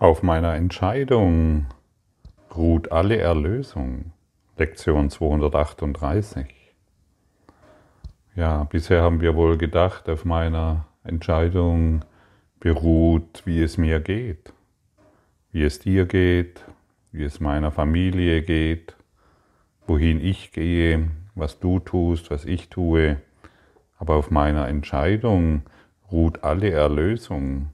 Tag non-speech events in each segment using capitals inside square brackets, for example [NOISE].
Auf meiner Entscheidung ruht alle Erlösung. Lektion 238. Ja, bisher haben wir wohl gedacht, auf meiner Entscheidung beruht, wie es mir geht, wie es dir geht, wie es meiner Familie geht, wohin ich gehe, was du tust, was ich tue. Aber auf meiner Entscheidung ruht alle Erlösung.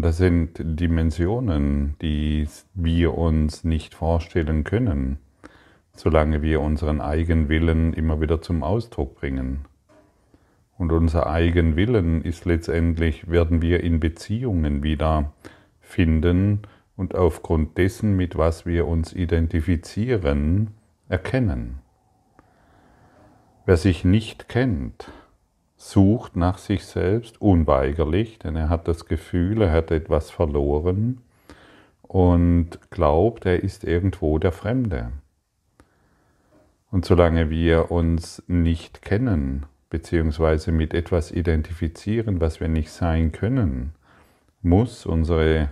Das sind Dimensionen, die wir uns nicht vorstellen können, solange wir unseren Eigenwillen immer wieder zum Ausdruck bringen. Und unser Eigenwillen ist letztendlich, werden wir in Beziehungen wieder finden und aufgrund dessen, mit was wir uns identifizieren, erkennen. Wer sich nicht kennt, sucht nach sich selbst unweigerlich, denn er hat das Gefühl, er hat etwas verloren und glaubt, er ist irgendwo der Fremde. Und solange wir uns nicht kennen, beziehungsweise mit etwas identifizieren, was wir nicht sein können, muss unsere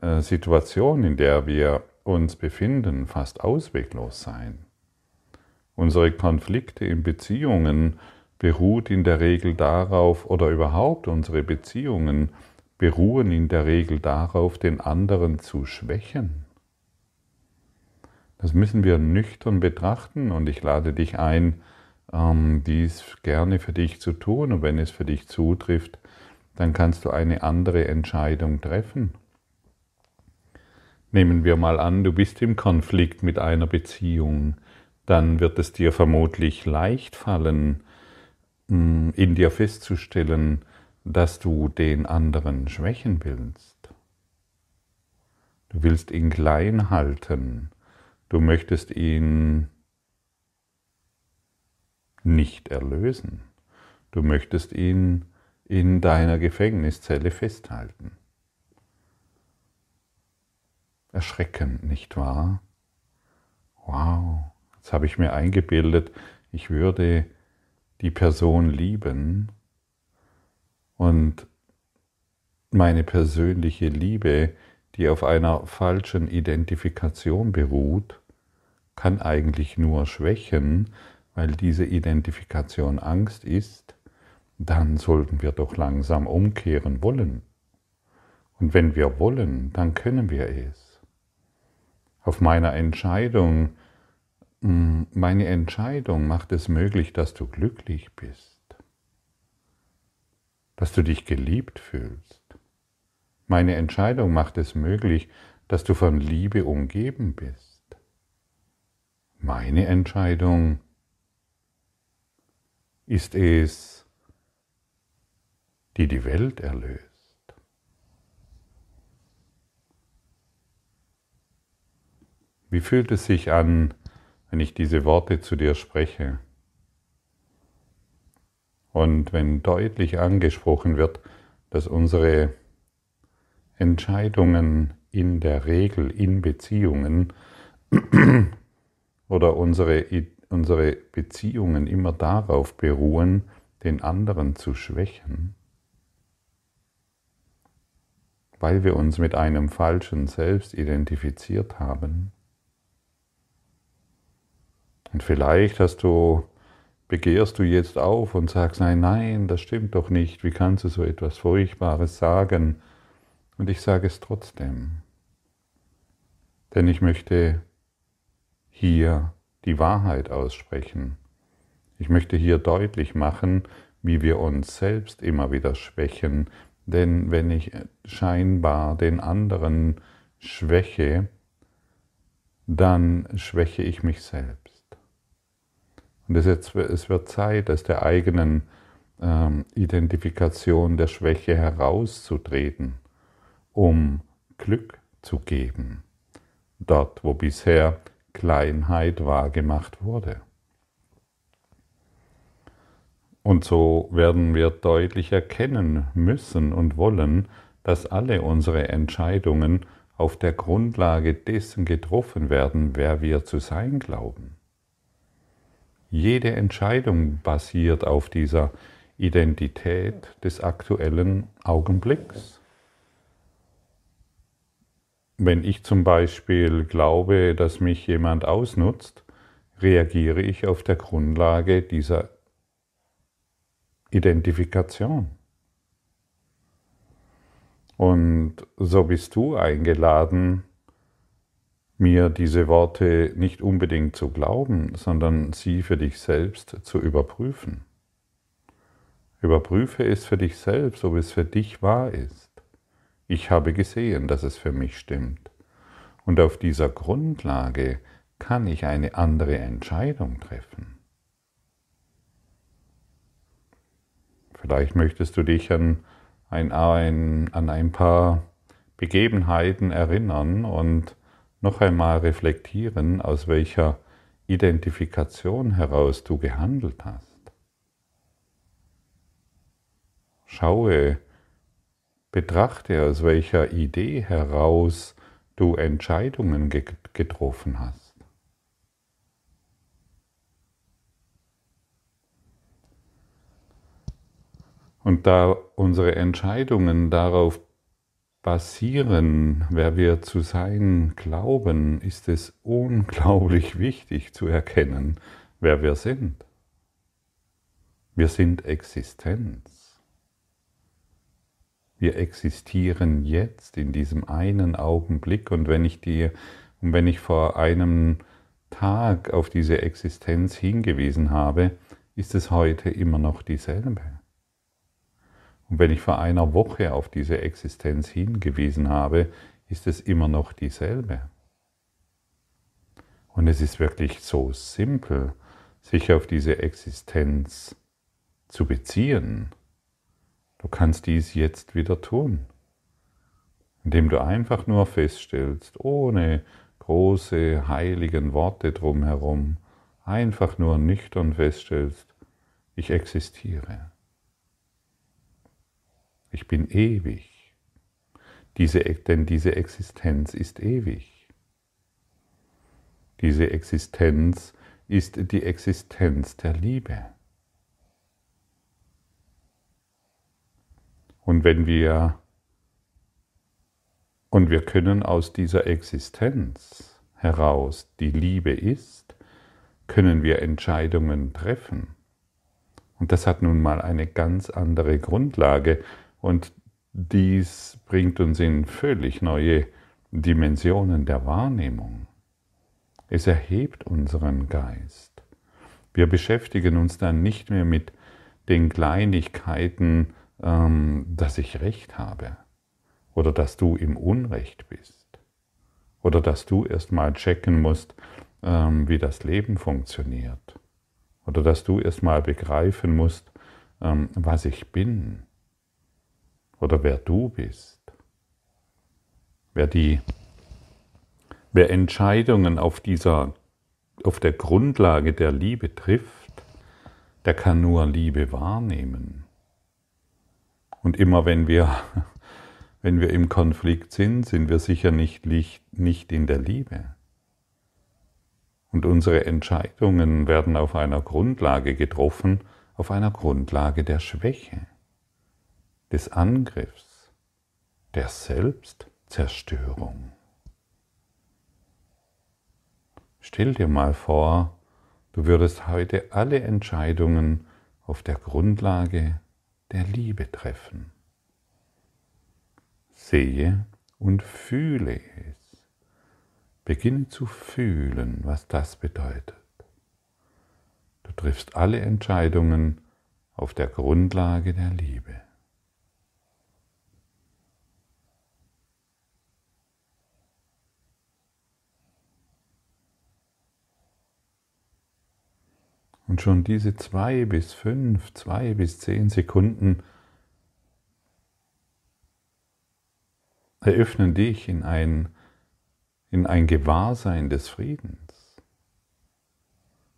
äh, Situation, in der wir uns befinden, fast ausweglos sein. Unsere Konflikte in Beziehungen beruht in der Regel darauf, oder überhaupt unsere Beziehungen beruhen in der Regel darauf, den anderen zu schwächen. Das müssen wir nüchtern betrachten und ich lade dich ein, ähm, dies gerne für dich zu tun. Und wenn es für dich zutrifft, dann kannst du eine andere Entscheidung treffen. Nehmen wir mal an, du bist im Konflikt mit einer Beziehung, dann wird es dir vermutlich leicht fallen, in dir festzustellen, dass du den anderen schwächen willst. Du willst ihn klein halten. Du möchtest ihn nicht erlösen. Du möchtest ihn in deiner Gefängniszelle festhalten. Erschreckend, nicht wahr? Wow, jetzt habe ich mir eingebildet, ich würde die Person lieben und meine persönliche Liebe, die auf einer falschen Identifikation beruht, kann eigentlich nur schwächen, weil diese Identifikation Angst ist, dann sollten wir doch langsam umkehren wollen. Und wenn wir wollen, dann können wir es. Auf meiner Entscheidung meine Entscheidung macht es möglich, dass du glücklich bist, dass du dich geliebt fühlst. Meine Entscheidung macht es möglich, dass du von Liebe umgeben bist. Meine Entscheidung ist es, die die Welt erlöst. Wie fühlt es sich an, wenn ich diese Worte zu dir spreche. Und wenn deutlich angesprochen wird, dass unsere Entscheidungen in der Regel in Beziehungen [CLEARS THROAT] oder unsere, unsere Beziehungen immer darauf beruhen, den anderen zu schwächen, weil wir uns mit einem falschen Selbst identifiziert haben, und vielleicht hast du, begehrst du jetzt auf und sagst, nein, nein, das stimmt doch nicht, wie kannst du so etwas Furchtbares sagen? Und ich sage es trotzdem. Denn ich möchte hier die Wahrheit aussprechen. Ich möchte hier deutlich machen, wie wir uns selbst immer wieder schwächen, denn wenn ich scheinbar den anderen schwäche, dann schwäche ich mich selbst. Und es, wird Zeit, aus der eigenen ähm, Identifikation der Schwäche herauszutreten, um Glück zu geben, dort wo bisher Kleinheit wahrgemacht wurde. Und so werden wir deutlich erkennen müssen und wollen, dass alle unsere Entscheidungen auf der Grundlage dessen getroffen werden, wer wir zu sein glauben. Jede Entscheidung basiert auf dieser Identität des aktuellen Augenblicks. wenn ich zum Beispiel glaube, dass mich jemand ausnutzt, reagiere ich auf der Grundlage dieser Identifikation. Und so bist du eingeladen, mir diese Worte nicht unbedingt zu glauben, sondern sie für dich selbst zu überprüfen. Überprüfe es für dich selbst, ob es für dich wahr ist. Ich habe gesehen, dass es für mich stimmt. Und auf dieser Grundlage kann ich eine andere Entscheidung treffen. Vielleicht möchtest du dich an ein, an ein paar Begebenheiten erinnern und noch einmal reflektieren, aus welcher Identifikation heraus du gehandelt hast. Schaue, betrachte, aus welcher Idee heraus du Entscheidungen getroffen hast. Und da unsere Entscheidungen darauf basieren, wer wir zu sein glauben, ist es unglaublich wichtig zu erkennen, wer wir sind. Wir sind Existenz. Wir existieren jetzt in diesem einen Augenblick und wenn ich dir und wenn ich vor einem Tag auf diese Existenz hingewiesen habe, ist es heute immer noch dieselbe. Und wenn ich vor einer Woche auf diese Existenz hingewiesen habe, ist es immer noch dieselbe. Und es ist wirklich so simpel, sich auf diese Existenz zu beziehen. Du kannst dies jetzt wieder tun, indem du einfach nur feststellst, ohne große heiligen Worte drumherum, einfach nur nüchtern feststellst, ich existiere. Ich bin ewig. Diese, denn diese Existenz ist ewig. Diese Existenz ist die Existenz der Liebe. Und wenn wir und wir können aus dieser Existenz heraus, die Liebe ist, können wir Entscheidungen treffen. Und das hat nun mal eine ganz andere Grundlage, und dies bringt uns in völlig neue Dimensionen der Wahrnehmung. Es erhebt unseren Geist. Wir beschäftigen uns dann nicht mehr mit den Kleinigkeiten, ähm, dass ich recht habe oder dass du im Unrecht bist oder dass du erstmal checken musst, ähm, wie das Leben funktioniert oder dass du erstmal begreifen musst, ähm, was ich bin oder wer du bist. Wer die wer Entscheidungen auf dieser auf der Grundlage der Liebe trifft, der kann nur Liebe wahrnehmen. Und immer wenn wir [LAUGHS] wenn wir im Konflikt sind, sind wir sicher nicht, nicht in der Liebe. Und unsere Entscheidungen werden auf einer Grundlage getroffen, auf einer Grundlage der Schwäche des Angriffs, der Selbstzerstörung. Stell dir mal vor, du würdest heute alle Entscheidungen auf der Grundlage der Liebe treffen. Sehe und fühle es. Beginne zu fühlen, was das bedeutet. Du triffst alle Entscheidungen auf der Grundlage der Liebe. Und schon diese zwei bis fünf, zwei bis zehn Sekunden eröffnen dich in ein, in ein Gewahrsein des Friedens.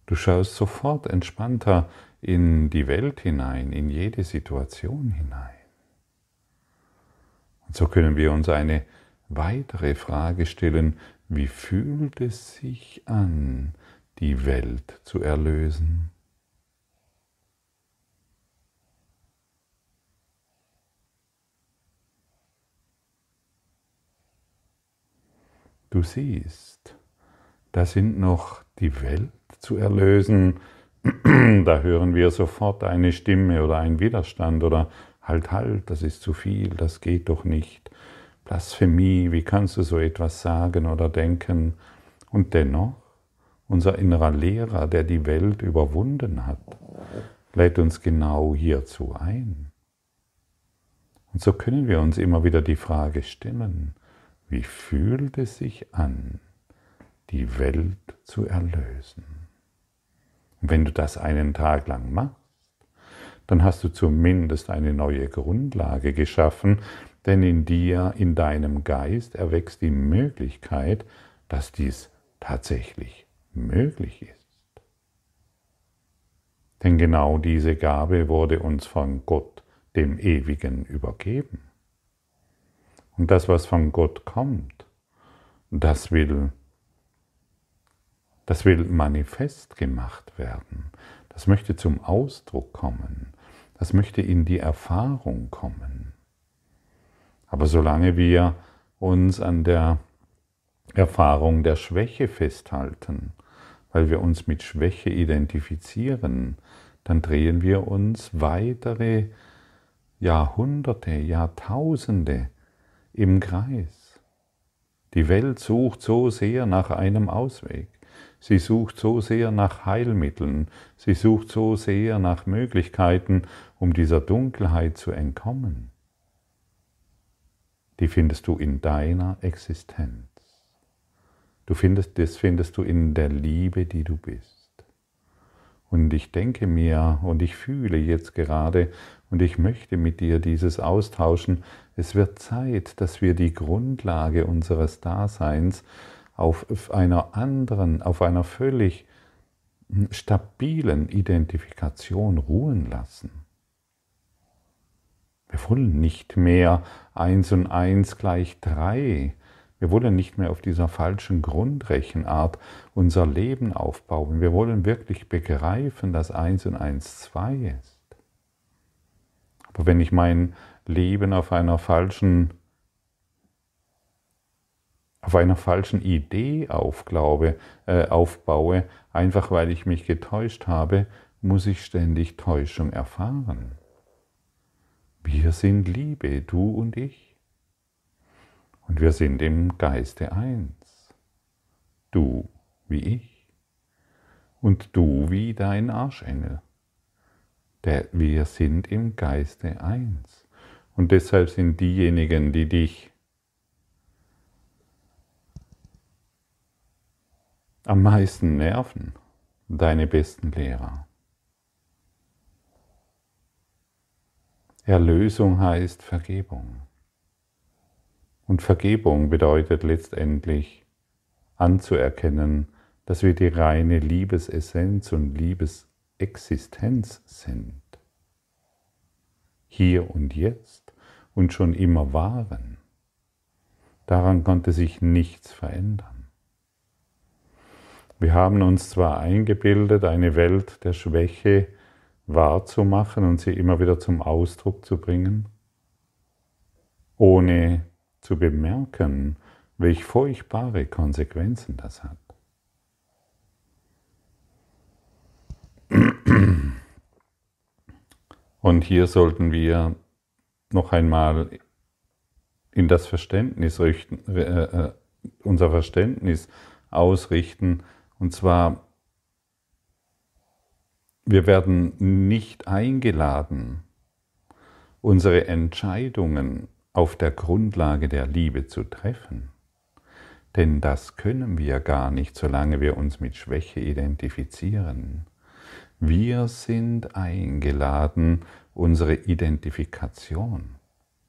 Du schaust sofort entspannter in die Welt hinein, in jede Situation hinein. Und so können wir uns eine weitere Frage stellen, wie fühlt es sich an, die Welt zu erlösen. du siehst, da sind noch die Welt zu erlösen, [CLEARS THROAT] da hören wir sofort eine Stimme oder einen Widerstand oder halt, halt, das ist zu viel, das geht doch nicht. Blasphemie, wie kannst du so etwas sagen oder denken? Und dennoch, unser innerer Lehrer, der die Welt überwunden hat, lädt uns genau hierzu ein. Und so können wir uns immer wieder die Frage stellen, wie fühlt es sich an, die Welt zu erlösen? Und wenn du das einen Tag lang machst, dann hast du zumindest eine neue Grundlage geschaffen, denn in dir, in deinem Geist erwächst die Möglichkeit, dass dies tatsächlich möglich ist. Denn genau diese Gabe wurde uns von Gott, dem Ewigen, übergeben. Und das, was von Gott kommt, das will, das will manifest gemacht werden. Das möchte zum Ausdruck kommen. Das möchte in die Erfahrung kommen. Aber solange wir uns an der Erfahrung der Schwäche festhalten, weil wir uns mit Schwäche identifizieren, dann drehen wir uns weitere Jahrhunderte, Jahrtausende im Kreis. Die Welt sucht so sehr nach einem Ausweg. Sie sucht so sehr nach Heilmitteln. Sie sucht so sehr nach Möglichkeiten, um dieser Dunkelheit zu entkommen. Die findest du in deiner Existenz. Du findest, das findest du in der Liebe, die du bist. Und ich denke mir und ich fühle jetzt gerade und ich möchte mit dir dieses austauschen. Es wird Zeit, dass wir die Grundlage unseres Daseins auf einer anderen, auf einer völlig stabilen Identifikation ruhen lassen. Wir wollen nicht mehr eins und eins gleich drei wir wollen nicht mehr auf dieser falschen Grundrechenart unser Leben aufbauen. Wir wollen wirklich begreifen, dass eins und eins zwei ist. Aber wenn ich mein Leben auf einer falschen auf einer falschen Idee aufglaube, äh, aufbaue, einfach weil ich mich getäuscht habe, muss ich ständig Täuschung erfahren. Wir sind Liebe, du und ich. Und wir sind im Geiste eins. Du wie ich und du wie dein Arschengel. Der, wir sind im Geiste eins. Und deshalb sind diejenigen, die dich am meisten nerven, deine besten Lehrer. Erlösung heißt Vergebung. Und Vergebung bedeutet letztendlich anzuerkennen, dass wir die reine Liebesessenz und Liebesexistenz sind. Hier und jetzt und schon immer waren. Daran konnte sich nichts verändern. Wir haben uns zwar eingebildet, eine Welt der Schwäche wahrzumachen und sie immer wieder zum Ausdruck zu bringen, ohne zu bemerken, welch furchtbare Konsequenzen das hat. Und hier sollten wir noch einmal in das Verständnis richten, äh, äh, unser Verständnis ausrichten. Und zwar, wir werden nicht eingeladen, unsere Entscheidungen auf der Grundlage der Liebe zu treffen. Denn das können wir gar nicht, solange wir uns mit Schwäche identifizieren. Wir sind eingeladen, unsere Identifikation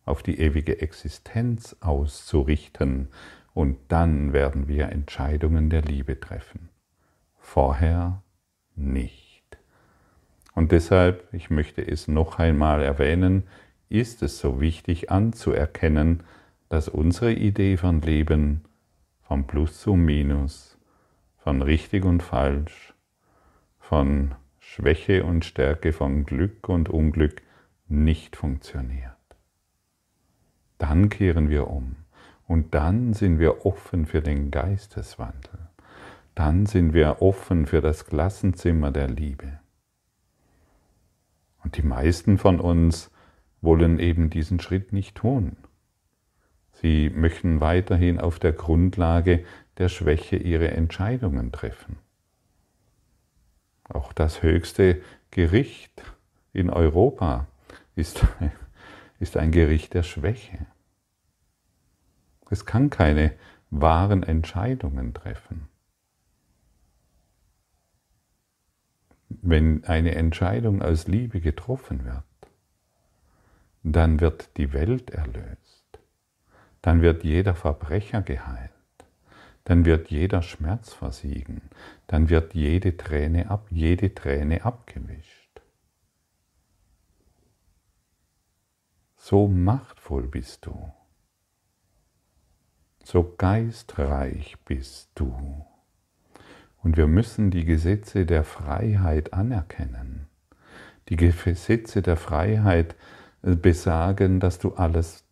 auf die ewige Existenz auszurichten, und dann werden wir Entscheidungen der Liebe treffen. Vorher nicht. Und deshalb, ich möchte es noch einmal erwähnen, ist es so wichtig anzuerkennen, dass unsere Idee von Leben von Plus zu Minus, von richtig und falsch, von Schwäche und Stärke, von Glück und Unglück nicht funktioniert. Dann kehren wir um Und dann sind wir offen für den Geisteswandel. Dann sind wir offen für das Klassenzimmer der Liebe. Und die meisten von uns wollen eben diesen Schritt nicht tun. Sie möchten weiterhin auf der Grundlage der Schwäche ihre Entscheidungen treffen. Auch das höchste Gericht in Europa ist, [LAUGHS] ist ein Gericht der Schwäche. Es kann keine wahren Entscheidungen treffen. Wenn eine Entscheidung aus Liebe getroffen wird, dann wird die Welt erlöst, dann wird jeder Verbrecher geheilt, dann wird jeder Schmerz versiegen, dann wird jede Träne ab, jede Träne abgewischt. So machtvoll bist du. So geistreich bist du. Und wir müssen die Gesetze der Freiheit anerkennen. Die Gesetze der Freiheit äh, besagen, dass du alles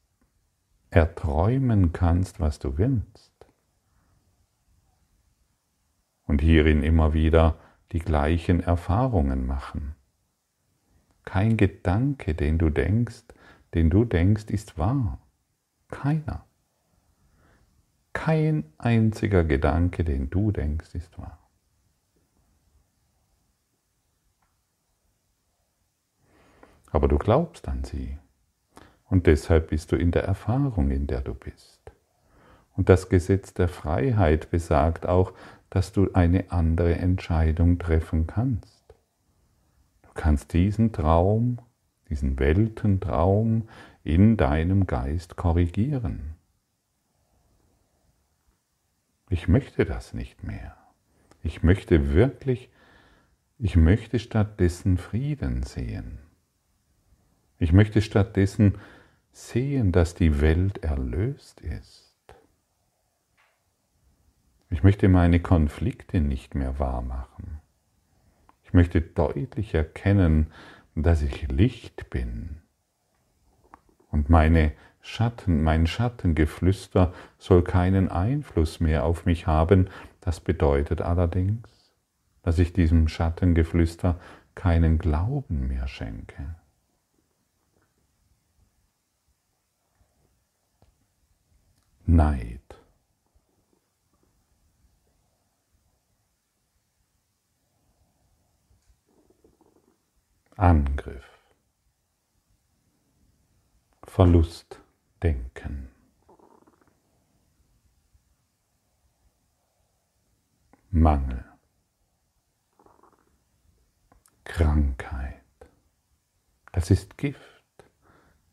erträumen kannst, was du willst und hierin immer wieder die gleichen Erfahrungen machen. Kein Gedanke, den du denkst, den du denkst, ist wahr. Keiner. Kein einziger Gedanke, den du denkst, ist wahr. Aber du glaubst an sie. Und deshalb bist du in der Erfahrung, in der du bist. Und das Gesetz der Freiheit besagt auch, dass du eine andere Entscheidung treffen kannst. Du kannst diesen Traum, diesen Weltentraum in deinem Geist korrigieren. Ich möchte das nicht mehr. Ich möchte wirklich, ich möchte stattdessen Frieden sehen. Ich möchte stattdessen sehen, dass die Welt erlöst ist. Ich möchte meine Konflikte nicht mehr wahrmachen. Ich möchte deutlich erkennen, dass ich Licht bin. Und meine Schatten, mein Schattengeflüster soll keinen Einfluss mehr auf mich haben. Das bedeutet allerdings, dass ich diesem Schattengeflüster keinen Glauben mehr schenke. Neid. Angriff, Verlustdenken, Mangel, Krankheit. Das ist Gift,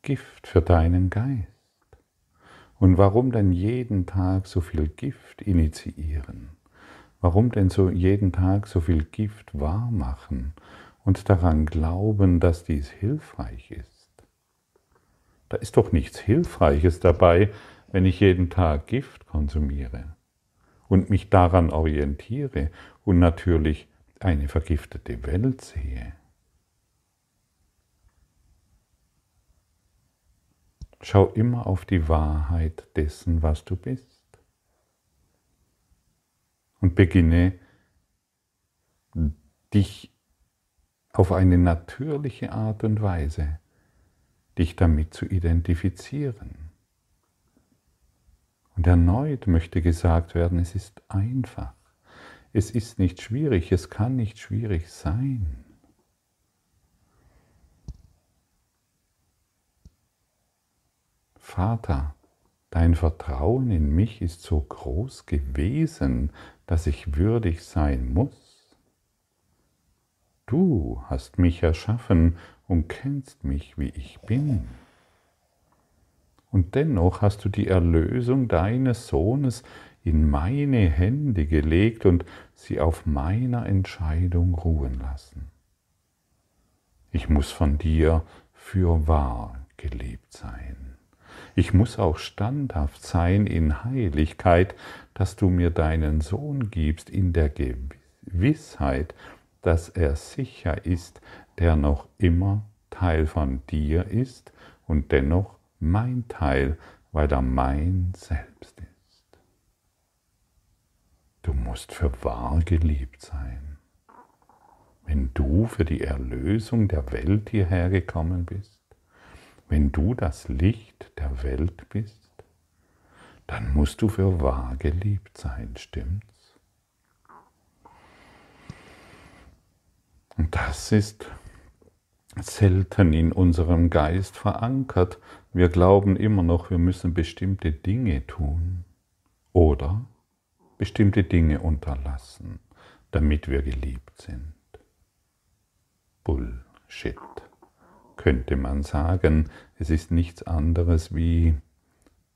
Gift für deinen Geist. Und warum denn jeden Tag so viel Gift initiieren? Warum denn so jeden Tag so viel Gift wahrmachen und daran glauben, dass dies hilfreich ist. Da ist doch nichts Hilfreiches dabei, wenn ich jeden Tag Gift konsumiere und mich daran orientiere und natürlich eine vergiftete Welt sehe. Schau immer auf die Wahrheit dessen, was du bist. Und beginne dich auf eine natürliche Art und Weise dich damit zu identifizieren. Und erneut möchte gesagt werden, es ist einfach. Es ist nicht schwierig, es kann nicht schwierig sein. Vater, dein Vertrauen in mich ist so groß gewesen, dass ich würdig sein muss. Du hast mich erschaffen und kennst mich, wie ich bin. Und dennoch hast du die Erlösung deines Sohnes in meine Hände gelegt und sie auf meiner Entscheidung ruhen lassen. Ich muss von dir für wahr geliebt sein. Ich muss auch standhaft sein in Heiligkeit, dass du mir deinen Sohn gibst in der Gewissheit, dass er sicher ist, der noch immer Teil von dir ist und dennoch mein Teil, weil er mein Selbst ist. Du musst für wahr geliebt sein. Wenn du für die Erlösung der Welt hierher gekommen bist, wenn du das Licht der Welt bist, dann musst du für wahr geliebt sein, stimmt's? Und das ist selten in unserem Geist verankert. Wir glauben immer noch, wir müssen bestimmte Dinge tun oder bestimmte Dinge unterlassen, damit wir geliebt sind. Bullshit, könnte man sagen. Es ist nichts anderes wie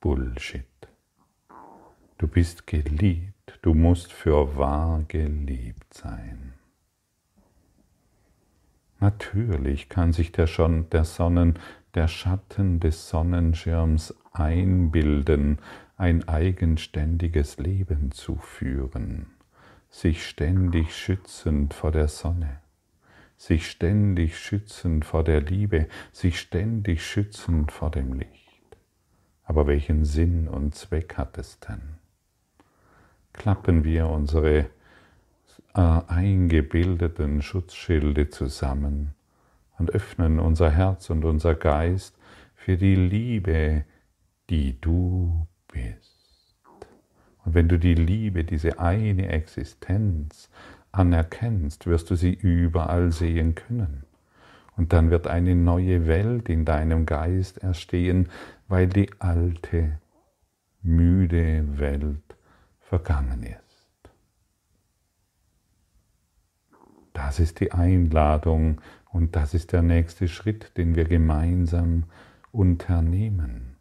Bullshit. Du bist geliebt, du musst für wahr geliebt sein. Natürlich kann sich der, schon, der Sonnen, der Schatten des Sonnenschirms einbilden, ein eigenständiges Leben zu führen, sich ständig schützend vor der Sonne, sich ständig schützend vor der Liebe, sich ständig schützend vor dem Licht. Aber welchen Sinn und Zweck hat es denn? Klappen wir unsere äh, eingebildeten Schutzschilde zusammen und öffnen unser Herz und unser Geist für die Liebe, die du bist. Und wenn du die Liebe, diese eine Existenz anerkennst, wirst du sie überall sehen können. Und dann wird eine neue Welt in deinem Geist erstehen, weil die alte, müde Welt vergangen ist. Das ist die Einladung und das ist der nächste Schritt, den wir gemeinsam unternehmen.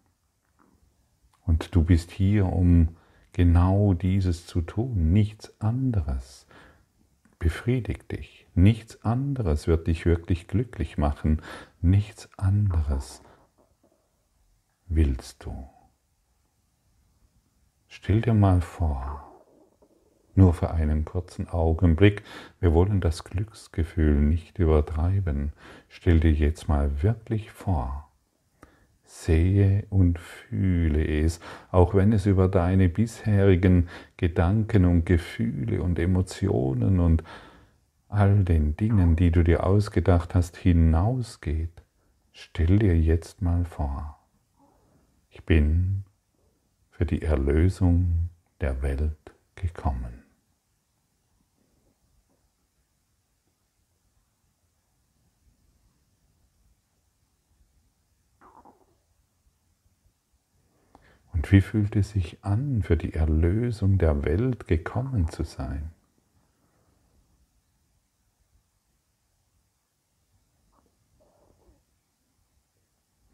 Und du bist hier, um genau dieses zu tun, nichts anderes. Befriedigt dich. Nichts anderes wird dich wirklich glücklich machen. Nichts anderes willst du. Stell dir mal vor, nur für einen kurzen Augenblick. Wir wollen das Glücksgefühl nicht übertreiben. Stell dir jetzt mal wirklich vor. Sehe und fühle es, auch wenn es über deine bisherigen Gedanken und Gefühle und Emotionen und all den Dingen, die du dir ausgedacht hast, hinausgeht. Stell dir jetzt mal vor, ich bin für die Erlösung der Welt gekommen. Und wie fühlt es sich an, für die Erlösung der Welt gekommen zu sein?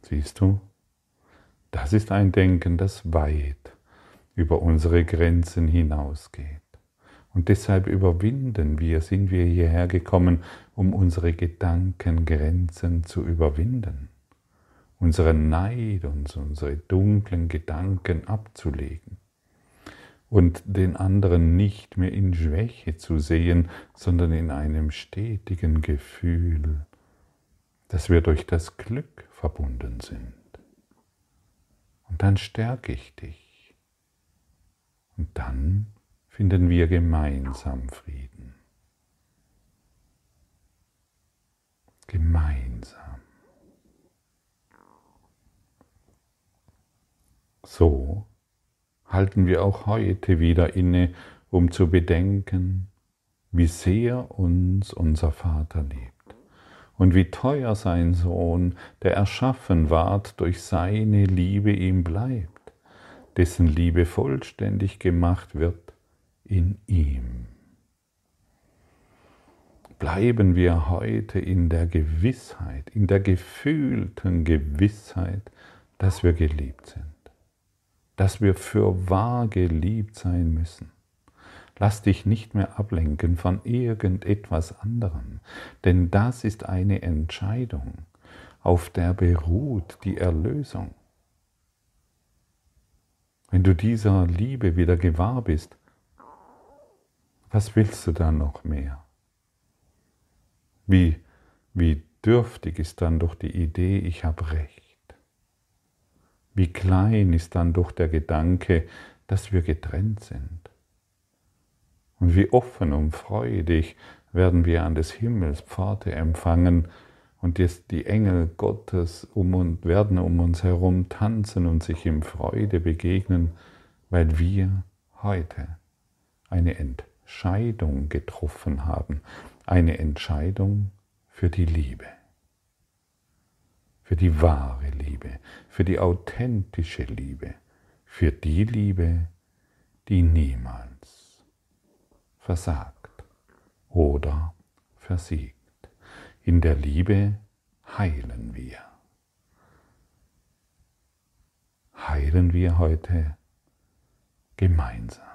Siehst du, das ist ein Denken, das weit über unsere Grenzen hinausgeht. Und deshalb überwinden wir, sind wir hierher gekommen, um unsere Gedankengrenzen zu überwinden unseren Neid und unsere dunklen Gedanken abzulegen und den anderen nicht mehr in Schwäche zu sehen, sondern in einem stetigen Gefühl, dass wir durch das Glück verbunden sind. Und dann stärke ich dich. Und dann finden wir gemeinsam Frieden. Gemeinsam. So halten wir auch heute wieder inne, um zu bedenken, wie sehr uns unser Vater liebt und wie teuer sein Sohn, der erschaffen ward, durch seine Liebe ihm bleibt, dessen Liebe vollständig gemacht wird in ihm. Bleiben wir heute in der Gewissheit, in der gefühlten Gewissheit, dass wir geliebt sind dass wir für wahr geliebt sein müssen. Lass dich nicht mehr ablenken von irgendetwas anderem, denn das ist eine Entscheidung, auf der beruht die Erlösung. Wenn du dieser Liebe wieder gewahr bist, was willst du dann noch mehr? Wie, wie dürftig ist dann doch die Idee, ich habe recht. Wie klein ist dann doch der Gedanke, dass wir getrennt sind. Und wie offen und freudig werden wir an des Himmels Pforte empfangen und die Engel Gottes um und werden um uns herum tanzen und sich in Freude begegnen, weil wir heute eine Entscheidung getroffen haben, eine Entscheidung für die Liebe, für die wahre Liebe, für die authentische Liebe, für die Liebe, die niemals versagt oder versiegt. In der Liebe heilen wir. Heilen wir heute gemeinsam.